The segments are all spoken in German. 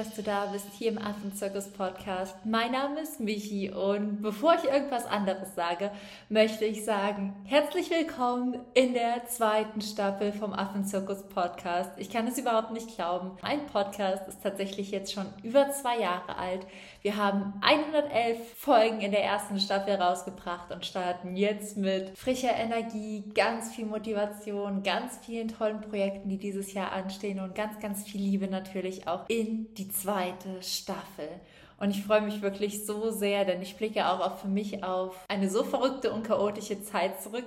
dass du da bist hier im Affenzirkus Podcast. Mein Name ist Michi und bevor ich irgendwas anderes sage, möchte ich sagen, herzlich willkommen in der zweiten Staffel vom Affenzirkus Podcast. Ich kann es überhaupt nicht glauben. Mein Podcast ist tatsächlich jetzt schon über zwei Jahre alt. Wir haben 111 Folgen in der ersten Staffel rausgebracht und starten jetzt mit frischer Energie, ganz viel Motivation, ganz vielen tollen Projekten, die dieses Jahr anstehen und ganz, ganz viel Liebe natürlich auch in die zweite Staffel. Und ich freue mich wirklich so sehr, denn ich blicke auch auf für mich auf eine so verrückte und chaotische Zeit zurück,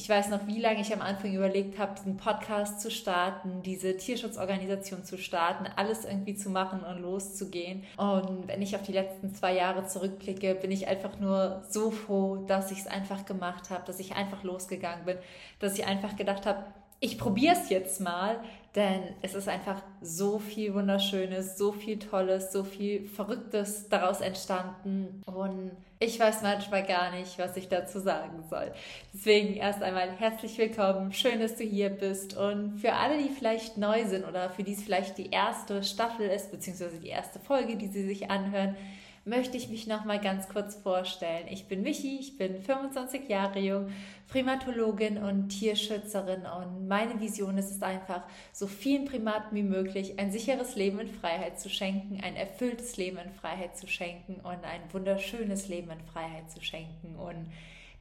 ich weiß noch, wie lange ich am Anfang überlegt habe, diesen Podcast zu starten, diese Tierschutzorganisation zu starten, alles irgendwie zu machen und loszugehen. Und wenn ich auf die letzten zwei Jahre zurückblicke, bin ich einfach nur so froh, dass ich es einfach gemacht habe, dass ich einfach losgegangen bin, dass ich einfach gedacht habe, ich probiere es jetzt mal, denn es ist einfach so viel Wunderschönes, so viel Tolles, so viel Verrücktes daraus entstanden. Und ich weiß manchmal gar nicht, was ich dazu sagen soll. Deswegen erst einmal herzlich willkommen, schön, dass du hier bist. Und für alle, die vielleicht neu sind oder für die es vielleicht die erste Staffel ist, beziehungsweise die erste Folge, die sie sich anhören, möchte ich mich noch mal ganz kurz vorstellen. Ich bin Michi, ich bin 25 Jahre jung, Primatologin und Tierschützerin und meine Vision ist es einfach, so vielen Primaten wie möglich ein sicheres Leben in Freiheit zu schenken, ein erfülltes Leben in Freiheit zu schenken und ein wunderschönes Leben in Freiheit zu schenken und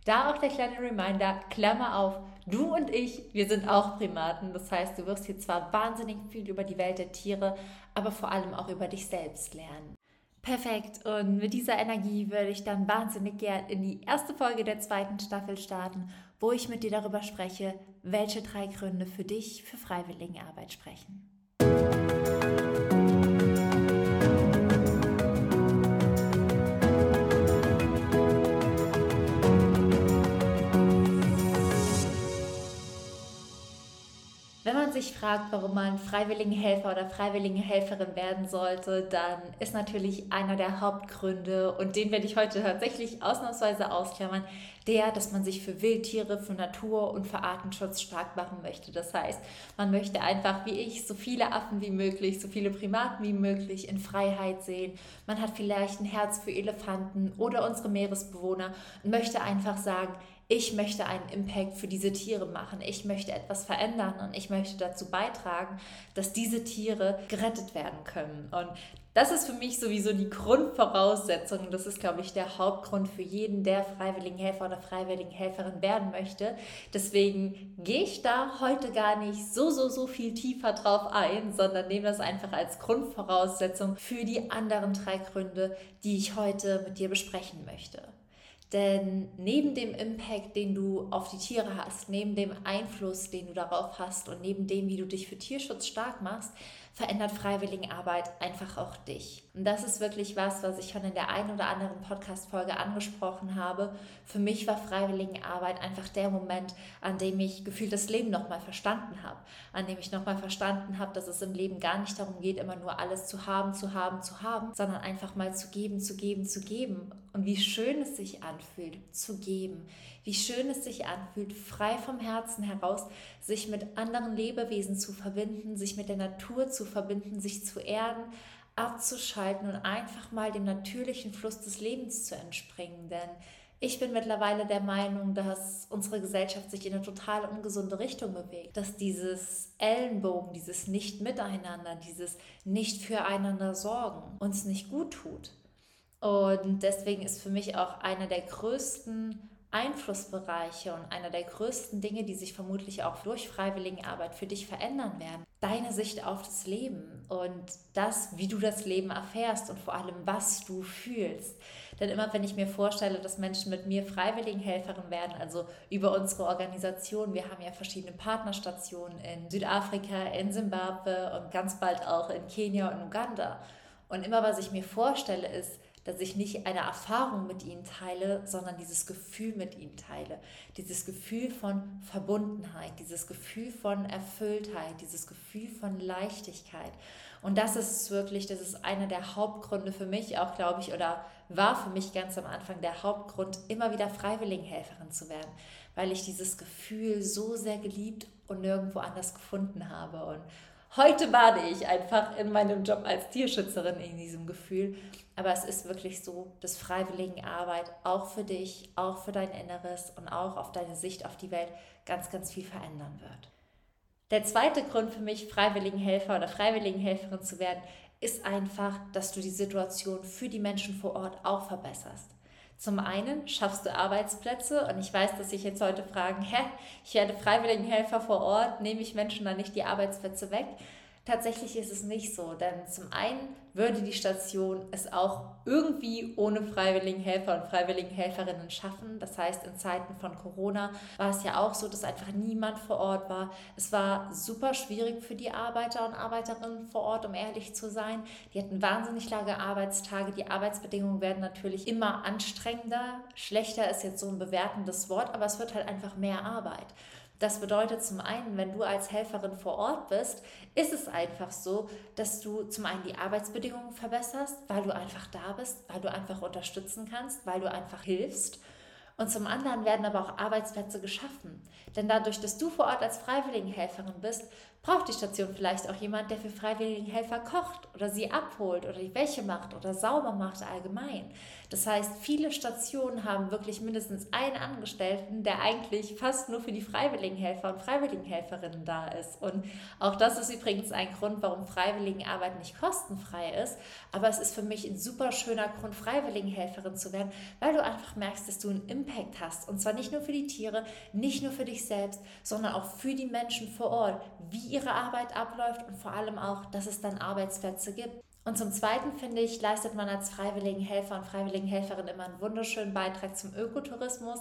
da auch der kleine Reminder, Klammer auf, du und ich, wir sind auch Primaten. Das heißt, du wirst hier zwar wahnsinnig viel über die Welt der Tiere, aber vor allem auch über dich selbst lernen. Perfekt. Und mit dieser Energie würde ich dann wahnsinnig gern in die erste Folge der zweiten Staffel starten, wo ich mit dir darüber spreche, welche drei Gründe für dich für Freiwilligenarbeit sprechen. Sich fragt, warum man Freiwilligenhelfer oder Freiwilligenhelferin werden sollte, dann ist natürlich einer der Hauptgründe, und den werde ich heute tatsächlich ausnahmsweise ausklammern, der, dass man sich für Wildtiere, für Natur und für Artenschutz stark machen möchte. Das heißt, man möchte einfach wie ich so viele Affen wie möglich, so viele Primaten wie möglich in Freiheit sehen. Man hat vielleicht ein Herz für Elefanten oder unsere Meeresbewohner und möchte einfach sagen, ich möchte einen Impact für diese Tiere machen, ich möchte etwas verändern und ich möchte dazu beitragen, dass diese Tiere gerettet werden können. Und das ist für mich sowieso die Grundvoraussetzung. Das ist, glaube ich, der Hauptgrund für jeden, der Freiwilligenhelfer oder Freiwilligenhelferin werden möchte. Deswegen gehe ich da heute gar nicht so, so, so viel tiefer drauf ein, sondern nehme das einfach als Grundvoraussetzung für die anderen drei Gründe, die ich heute mit dir besprechen möchte. Denn neben dem Impact, den du auf die Tiere hast, neben dem Einfluss, den du darauf hast und neben dem, wie du dich für Tierschutz stark machst, verändert Freiwilligenarbeit einfach auch dich. Und das ist wirklich was, was ich schon in der einen oder anderen Podcast-Folge angesprochen habe. Für mich war Freiwilligenarbeit einfach der Moment, an dem ich gefühlt das Leben nochmal verstanden habe. An dem ich nochmal verstanden habe, dass es im Leben gar nicht darum geht, immer nur alles zu haben, zu haben, zu haben, sondern einfach mal zu geben, zu geben, zu geben. Und wie schön es sich anfühlt, zu geben wie schön es sich anfühlt, frei vom Herzen heraus, sich mit anderen Lebewesen zu verbinden, sich mit der Natur zu verbinden, sich zu erden, abzuschalten und einfach mal dem natürlichen Fluss des Lebens zu entspringen. Denn ich bin mittlerweile der Meinung, dass unsere Gesellschaft sich in eine total ungesunde Richtung bewegt. Dass dieses Ellenbogen, dieses Nicht-Miteinander, dieses Nicht-Füreinander sorgen uns nicht gut tut. Und deswegen ist für mich auch einer der größten Einflussbereiche und einer der größten Dinge, die sich vermutlich auch durch Freiwilligenarbeit für dich verändern werden. Deine Sicht auf das Leben und das, wie du das Leben erfährst und vor allem, was du fühlst. Denn immer wenn ich mir vorstelle, dass Menschen mit mir Freiwilligenhelferin werden, also über unsere Organisation, wir haben ja verschiedene Partnerstationen in Südafrika, in Simbabwe und ganz bald auch in Kenia und Uganda. Und immer was ich mir vorstelle, ist, dass ich nicht eine Erfahrung mit ihnen teile, sondern dieses Gefühl mit ihnen teile. Dieses Gefühl von Verbundenheit, dieses Gefühl von Erfülltheit, dieses Gefühl von Leichtigkeit. Und das ist wirklich, das ist einer der Hauptgründe für mich auch, glaube ich, oder war für mich ganz am Anfang der Hauptgrund, immer wieder Freiwilligenhelferin zu werden, weil ich dieses Gefühl so sehr geliebt und nirgendwo anders gefunden habe. Und Heute bade ich einfach in meinem Job als Tierschützerin in diesem Gefühl. Aber es ist wirklich so, dass Freiwilligenarbeit auch für dich, auch für dein Inneres und auch auf deine Sicht auf die Welt ganz, ganz viel verändern wird. Der zweite Grund für mich, Freiwilligenhelfer oder Freiwilligenhelferin zu werden, ist einfach, dass du die Situation für die Menschen vor Ort auch verbesserst. Zum einen schaffst du Arbeitsplätze und ich weiß, dass sich jetzt heute fragen, hä, ich werde Freiwilligenhelfer vor Ort, nehme ich Menschen dann nicht die Arbeitsplätze weg? Tatsächlich ist es nicht so, denn zum einen würde die Station es auch irgendwie ohne freiwilligen Helfer und freiwilligen Helferinnen schaffen. Das heißt, in Zeiten von Corona war es ja auch so, dass einfach niemand vor Ort war. Es war super schwierig für die Arbeiter und Arbeiterinnen vor Ort, um ehrlich zu sein. Die hatten wahnsinnig lange Arbeitstage. Die Arbeitsbedingungen werden natürlich immer anstrengender. Schlechter ist jetzt so ein bewertendes Wort, aber es wird halt einfach mehr Arbeit. Das bedeutet zum einen, wenn du als Helferin vor Ort bist, ist es einfach so, dass du zum einen die Arbeitsbedingungen verbesserst, weil du einfach da bist, weil du einfach unterstützen kannst, weil du einfach hilfst. Und zum anderen werden aber auch Arbeitsplätze geschaffen. Denn dadurch, dass du vor Ort als Freiwilligenhelferin bist, braucht die Station vielleicht auch jemand, der für Freiwilligenhelfer kocht oder sie abholt oder die Wäsche macht oder sauber macht allgemein. Das heißt, viele Stationen haben wirklich mindestens einen Angestellten, der eigentlich fast nur für die Freiwilligenhelfer und Freiwilligenhelferinnen da ist. Und auch das ist übrigens ein Grund, warum Freiwilligenarbeit nicht kostenfrei ist. Aber es ist für mich ein super schöner Grund, Freiwilligenhelferin zu werden, weil du einfach merkst, dass du einen Impact hast. Und zwar nicht nur für die Tiere, nicht nur für dich selbst, sondern auch für die Menschen vor Ort, wie ihre Arbeit abläuft und vor allem auch, dass es dann Arbeitsplätze gibt. Und zum Zweiten finde ich, leistet man als Freiwilligenhelfer und Freiwilligenhelferin immer einen wunderschönen Beitrag zum Ökotourismus.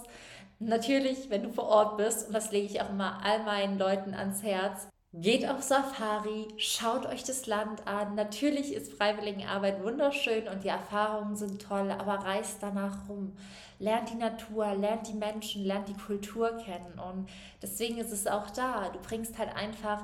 Natürlich, wenn du vor Ort bist, und das lege ich auch immer all meinen Leuten ans Herz, Geht auf Safari, schaut euch das Land an. Natürlich ist Freiwilligenarbeit wunderschön und die Erfahrungen sind toll, aber reist danach rum. Lernt die Natur, lernt die Menschen, lernt die Kultur kennen. Und deswegen ist es auch da. Du bringst halt einfach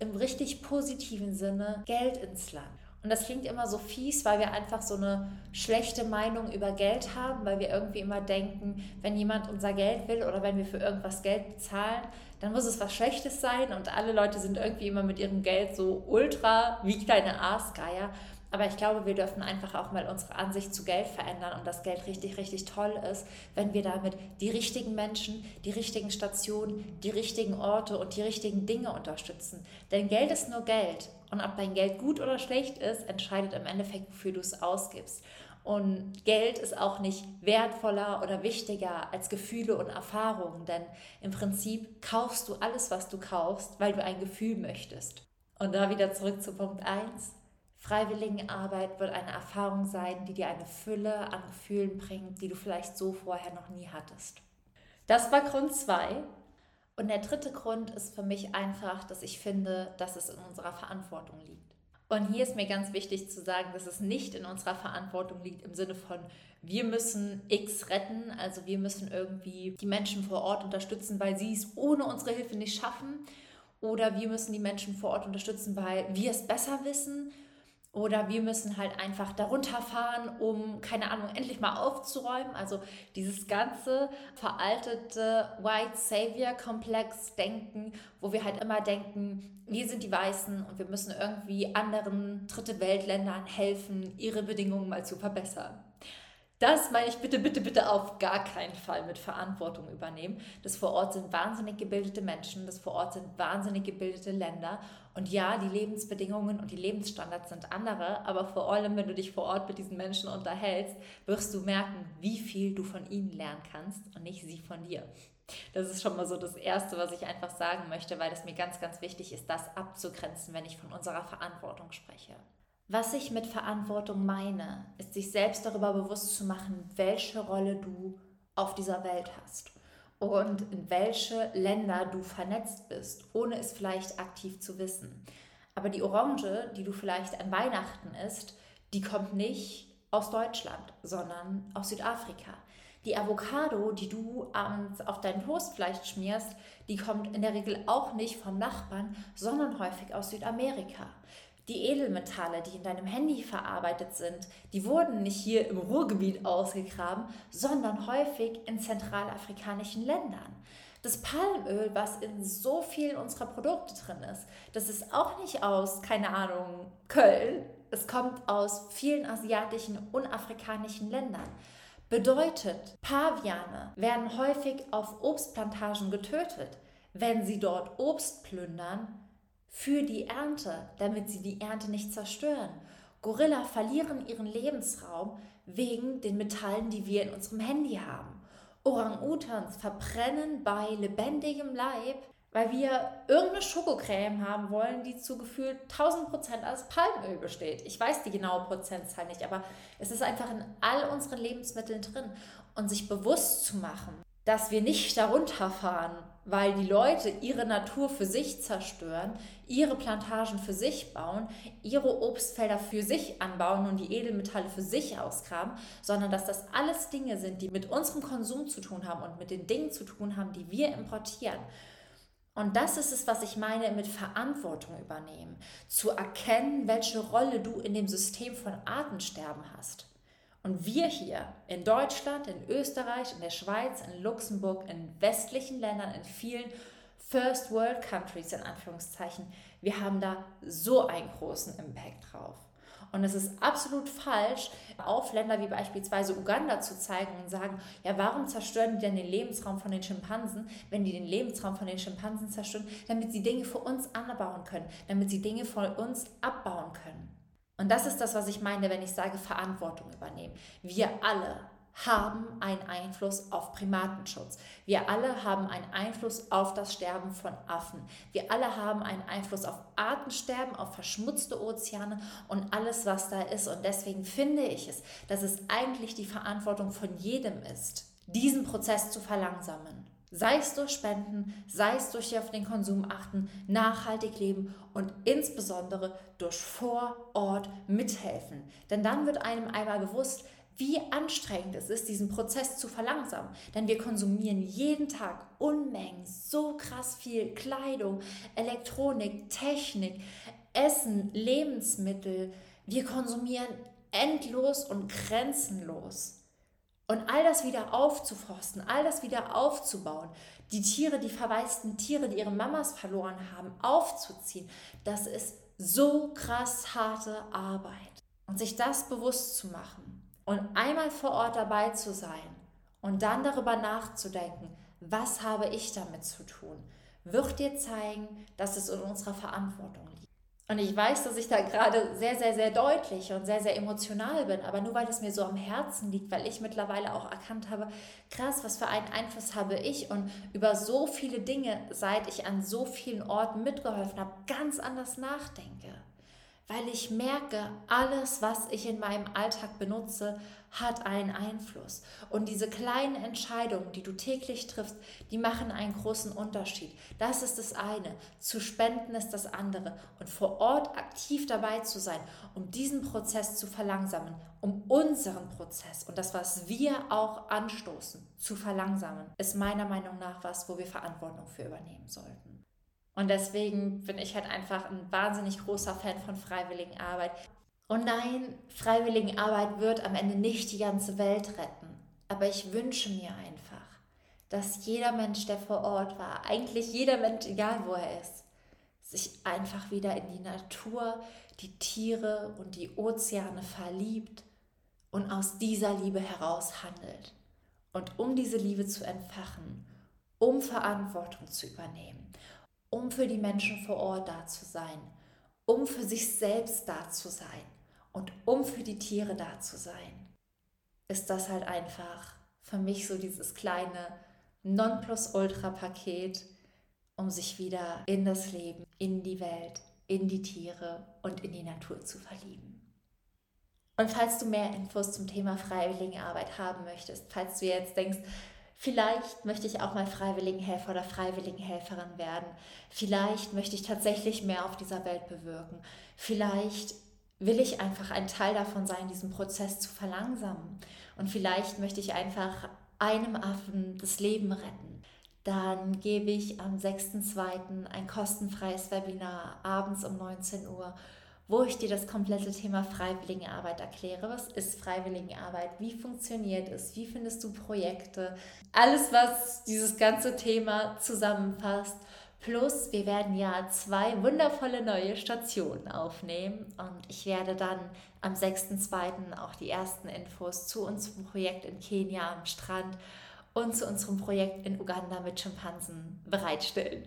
im richtig positiven Sinne Geld ins Land. Und das klingt immer so fies, weil wir einfach so eine schlechte Meinung über Geld haben, weil wir irgendwie immer denken, wenn jemand unser Geld will oder wenn wir für irgendwas Geld bezahlen, dann muss es was Schlechtes sein und alle Leute sind irgendwie immer mit ihrem Geld so ultra wie kleine Aasgeier. Aber ich glaube, wir dürfen einfach auch mal unsere Ansicht zu Geld verändern und das Geld richtig, richtig toll ist, wenn wir damit die richtigen Menschen, die richtigen Stationen, die richtigen Orte und die richtigen Dinge unterstützen. Denn Geld ist nur Geld und ob dein Geld gut oder schlecht ist, entscheidet im Endeffekt, wofür du es ausgibst. Und Geld ist auch nicht wertvoller oder wichtiger als Gefühle und Erfahrungen, denn im Prinzip kaufst du alles, was du kaufst, weil du ein Gefühl möchtest. Und da wieder zurück zu Punkt 1. Freiwilligenarbeit wird eine Erfahrung sein, die dir eine Fülle an Gefühlen bringt, die du vielleicht so vorher noch nie hattest. Das war Grund 2. Und der dritte Grund ist für mich einfach, dass ich finde, dass es in unserer Verantwortung liegt. Und hier ist mir ganz wichtig zu sagen, dass es nicht in unserer Verantwortung liegt im Sinne von, wir müssen X retten, also wir müssen irgendwie die Menschen vor Ort unterstützen, weil sie es ohne unsere Hilfe nicht schaffen. Oder wir müssen die Menschen vor Ort unterstützen, weil wir es besser wissen oder wir müssen halt einfach darunter fahren, um, keine Ahnung, endlich mal aufzuräumen. Also dieses ganze veraltete White Savior-Komplex-Denken, wo wir halt immer denken, wir sind die Weißen und wir müssen irgendwie anderen Dritte Weltländern helfen, ihre Bedingungen mal zu verbessern. Das meine ich bitte, bitte, bitte auf gar keinen Fall mit Verantwortung übernehmen. Das vor Ort sind wahnsinnig gebildete Menschen, das vor Ort sind wahnsinnig gebildete Länder. Und ja, die Lebensbedingungen und die Lebensstandards sind andere, aber vor allem, wenn du dich vor Ort mit diesen Menschen unterhältst, wirst du merken, wie viel du von ihnen lernen kannst und nicht sie von dir. Das ist schon mal so das Erste, was ich einfach sagen möchte, weil es mir ganz, ganz wichtig ist, das abzugrenzen, wenn ich von unserer Verantwortung spreche. Was ich mit Verantwortung meine, ist sich selbst darüber bewusst zu machen, welche Rolle du auf dieser Welt hast und in welche Länder du vernetzt bist, ohne es vielleicht aktiv zu wissen. Aber die Orange, die du vielleicht an Weihnachten isst, die kommt nicht aus Deutschland, sondern aus Südafrika. Die Avocado, die du auf dein Toast vielleicht schmierst, die kommt in der Regel auch nicht vom Nachbarn, sondern häufig aus Südamerika. Die Edelmetalle, die in deinem Handy verarbeitet sind, die wurden nicht hier im Ruhrgebiet ausgegraben, sondern häufig in zentralafrikanischen Ländern. Das Palmöl, was in so vielen unserer Produkte drin ist, das ist auch nicht aus, keine Ahnung, Köln. Es kommt aus vielen asiatischen und afrikanischen Ländern. Bedeutet, Paviane werden häufig auf Obstplantagen getötet, wenn sie dort Obst plündern für die Ernte, damit sie die Ernte nicht zerstören. Gorilla verlieren ihren Lebensraum wegen den Metallen, die wir in unserem Handy haben. Orang-Utans verbrennen bei lebendigem Leib, weil wir irgendeine Schokocreme haben wollen, die zu gefühlt 1000% aus Palmöl besteht. Ich weiß die genaue Prozentzahl nicht, aber es ist einfach in all unseren Lebensmitteln drin. Und sich bewusst zu machen, dass wir nicht darunter fahren, weil die Leute ihre Natur für sich zerstören, ihre Plantagen für sich bauen, ihre Obstfelder für sich anbauen und die Edelmetalle für sich ausgraben, sondern dass das alles Dinge sind, die mit unserem Konsum zu tun haben und mit den Dingen zu tun haben, die wir importieren. Und das ist es, was ich meine mit Verantwortung übernehmen. Zu erkennen, welche Rolle du in dem System von Artensterben hast. Und wir hier in Deutschland, in Österreich, in der Schweiz, in Luxemburg, in westlichen Ländern, in vielen First World Countries in Anführungszeichen, wir haben da so einen großen Impact drauf. Und es ist absolut falsch, auf Länder wie beispielsweise Uganda zu zeigen und sagen, ja, warum zerstören die denn den Lebensraum von den Schimpansen, wenn die den Lebensraum von den Schimpansen zerstören, damit sie Dinge für uns anbauen können, damit sie Dinge von uns abbauen können. Und das ist das, was ich meine, wenn ich sage Verantwortung übernehmen. Wir alle haben einen Einfluss auf Primatenschutz. Wir alle haben einen Einfluss auf das Sterben von Affen. Wir alle haben einen Einfluss auf Artensterben, auf verschmutzte Ozeane und alles, was da ist. Und deswegen finde ich es, dass es eigentlich die Verantwortung von jedem ist, diesen Prozess zu verlangsamen. Sei es durch Spenden, sei es durch auf den Konsum achten, nachhaltig leben und insbesondere durch vor Ort mithelfen. Denn dann wird einem einmal bewusst, wie anstrengend es ist, diesen Prozess zu verlangsamen. Denn wir konsumieren jeden Tag Unmengen, so krass viel Kleidung, Elektronik, Technik, Essen, Lebensmittel. Wir konsumieren endlos und grenzenlos. Und all das wieder aufzuforsten, all das wieder aufzubauen, die Tiere, die verwaisten Tiere, die ihre Mamas verloren haben, aufzuziehen, das ist so krass harte Arbeit. Und sich das bewusst zu machen und einmal vor Ort dabei zu sein und dann darüber nachzudenken, was habe ich damit zu tun, wird dir zeigen, dass es in unserer Verantwortung liegt. Und ich weiß, dass ich da gerade sehr, sehr, sehr deutlich und sehr, sehr emotional bin. Aber nur weil es mir so am Herzen liegt, weil ich mittlerweile auch erkannt habe, krass, was für einen Einfluss habe ich und über so viele Dinge, seit ich an so vielen Orten mitgeholfen habe, ganz anders nachdenke weil ich merke, alles, was ich in meinem Alltag benutze, hat einen Einfluss. Und diese kleinen Entscheidungen, die du täglich triffst, die machen einen großen Unterschied. Das ist das eine. Zu spenden ist das andere. Und vor Ort aktiv dabei zu sein, um diesen Prozess zu verlangsamen, um unseren Prozess und das, was wir auch anstoßen, zu verlangsamen, ist meiner Meinung nach was, wo wir Verantwortung für übernehmen sollten. Und deswegen bin ich halt einfach ein wahnsinnig großer Fan von Freiwilligenarbeit. Und nein, Freiwilligenarbeit wird am Ende nicht die ganze Welt retten. Aber ich wünsche mir einfach, dass jeder Mensch, der vor Ort war, eigentlich jeder Mensch, egal wo er ist, sich einfach wieder in die Natur, die Tiere und die Ozeane verliebt und aus dieser Liebe heraus handelt. Und um diese Liebe zu entfachen, um Verantwortung zu übernehmen, um für die Menschen vor Ort da zu sein, um für sich selbst da zu sein und um für die Tiere da zu sein, ist das halt einfach für mich so dieses kleine Nonplusultra-Paket, um sich wieder in das Leben, in die Welt, in die Tiere und in die Natur zu verlieben. Und falls du mehr Infos zum Thema Freiwilligenarbeit haben möchtest, falls du jetzt denkst, Vielleicht möchte ich auch mal Freiwilligenhelfer oder Freiwilligenhelferin werden. Vielleicht möchte ich tatsächlich mehr auf dieser Welt bewirken. Vielleicht will ich einfach ein Teil davon sein, diesen Prozess zu verlangsamen. Und vielleicht möchte ich einfach einem Affen das Leben retten. Dann gebe ich am 6.2. ein kostenfreies Webinar abends um 19 Uhr wo ich dir das komplette Thema Freiwilligenarbeit erkläre. Was ist Freiwilligenarbeit? Wie funktioniert es? Wie findest du Projekte? Alles, was dieses ganze Thema zusammenfasst. Plus, wir werden ja zwei wundervolle neue Stationen aufnehmen und ich werde dann am 6.2. auch die ersten Infos zu unserem Projekt in Kenia am Strand und zu unserem Projekt in Uganda mit Schimpansen bereitstellen.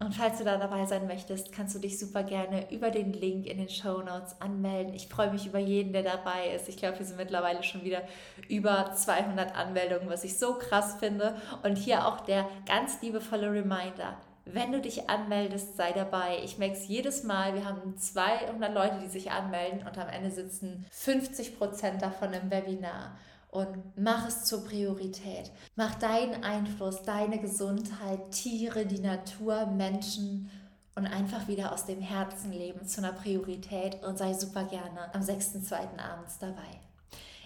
Und falls du da dabei sein möchtest, kannst du dich super gerne über den Link in den Show Notes anmelden. Ich freue mich über jeden, der dabei ist. Ich glaube, wir sind mittlerweile schon wieder über 200 Anmeldungen, was ich so krass finde. Und hier auch der ganz liebevolle Reminder. Wenn du dich anmeldest, sei dabei. Ich merke es jedes Mal. Wir haben 200 Leute, die sich anmelden und am Ende sitzen 50 Prozent davon im Webinar und mach es zur Priorität. Mach deinen Einfluss, deine Gesundheit, Tiere, die Natur, Menschen und einfach wieder aus dem Herzen leben zu einer Priorität und sei super gerne am 6.2. abends dabei.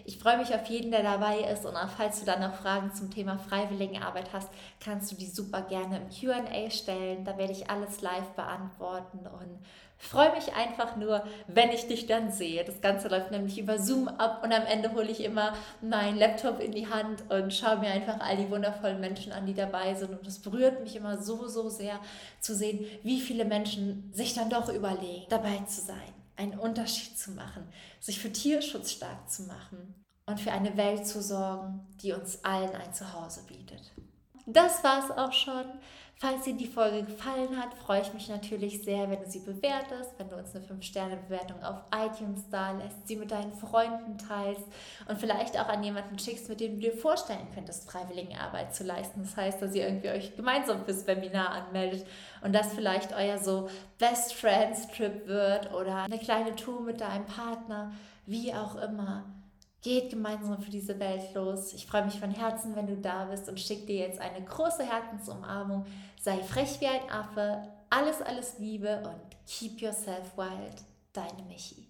Ich freue mich auf jeden, der dabei ist und auch falls du dann noch Fragen zum Thema Freiwilligenarbeit hast, kannst du die super gerne im QA stellen. Da werde ich alles live beantworten und freue mich einfach nur, wenn ich dich dann sehe. Das Ganze läuft nämlich über Zoom ab und am Ende hole ich immer meinen Laptop in die Hand und schaue mir einfach all die wundervollen Menschen an, die dabei sind. Und es berührt mich immer so, so sehr zu sehen, wie viele Menschen sich dann doch überlegen, dabei zu sein einen Unterschied zu machen, sich für Tierschutz stark zu machen und für eine Welt zu sorgen, die uns allen ein Zuhause bietet. Das war's auch schon. Falls dir die Folge gefallen hat, freue ich mich natürlich sehr, wenn du sie bewertest, wenn du uns eine 5-Sterne-Bewertung auf iTunes da lässt, sie mit deinen Freunden teilst und vielleicht auch an jemanden schickst, mit dem du dir vorstellen könntest, Freiwilligenarbeit zu leisten. Das heißt, dass ihr irgendwie euch gemeinsam fürs Webinar anmeldet und das vielleicht euer so Best Friends Trip wird oder eine kleine Tour mit deinem Partner, wie auch immer. Geht gemeinsam für diese Welt los. Ich freue mich von Herzen, wenn du da bist und schicke dir jetzt eine große Herzensumarmung. Sei frech wie ein Affe, alles, alles Liebe und keep yourself wild, deine Michi.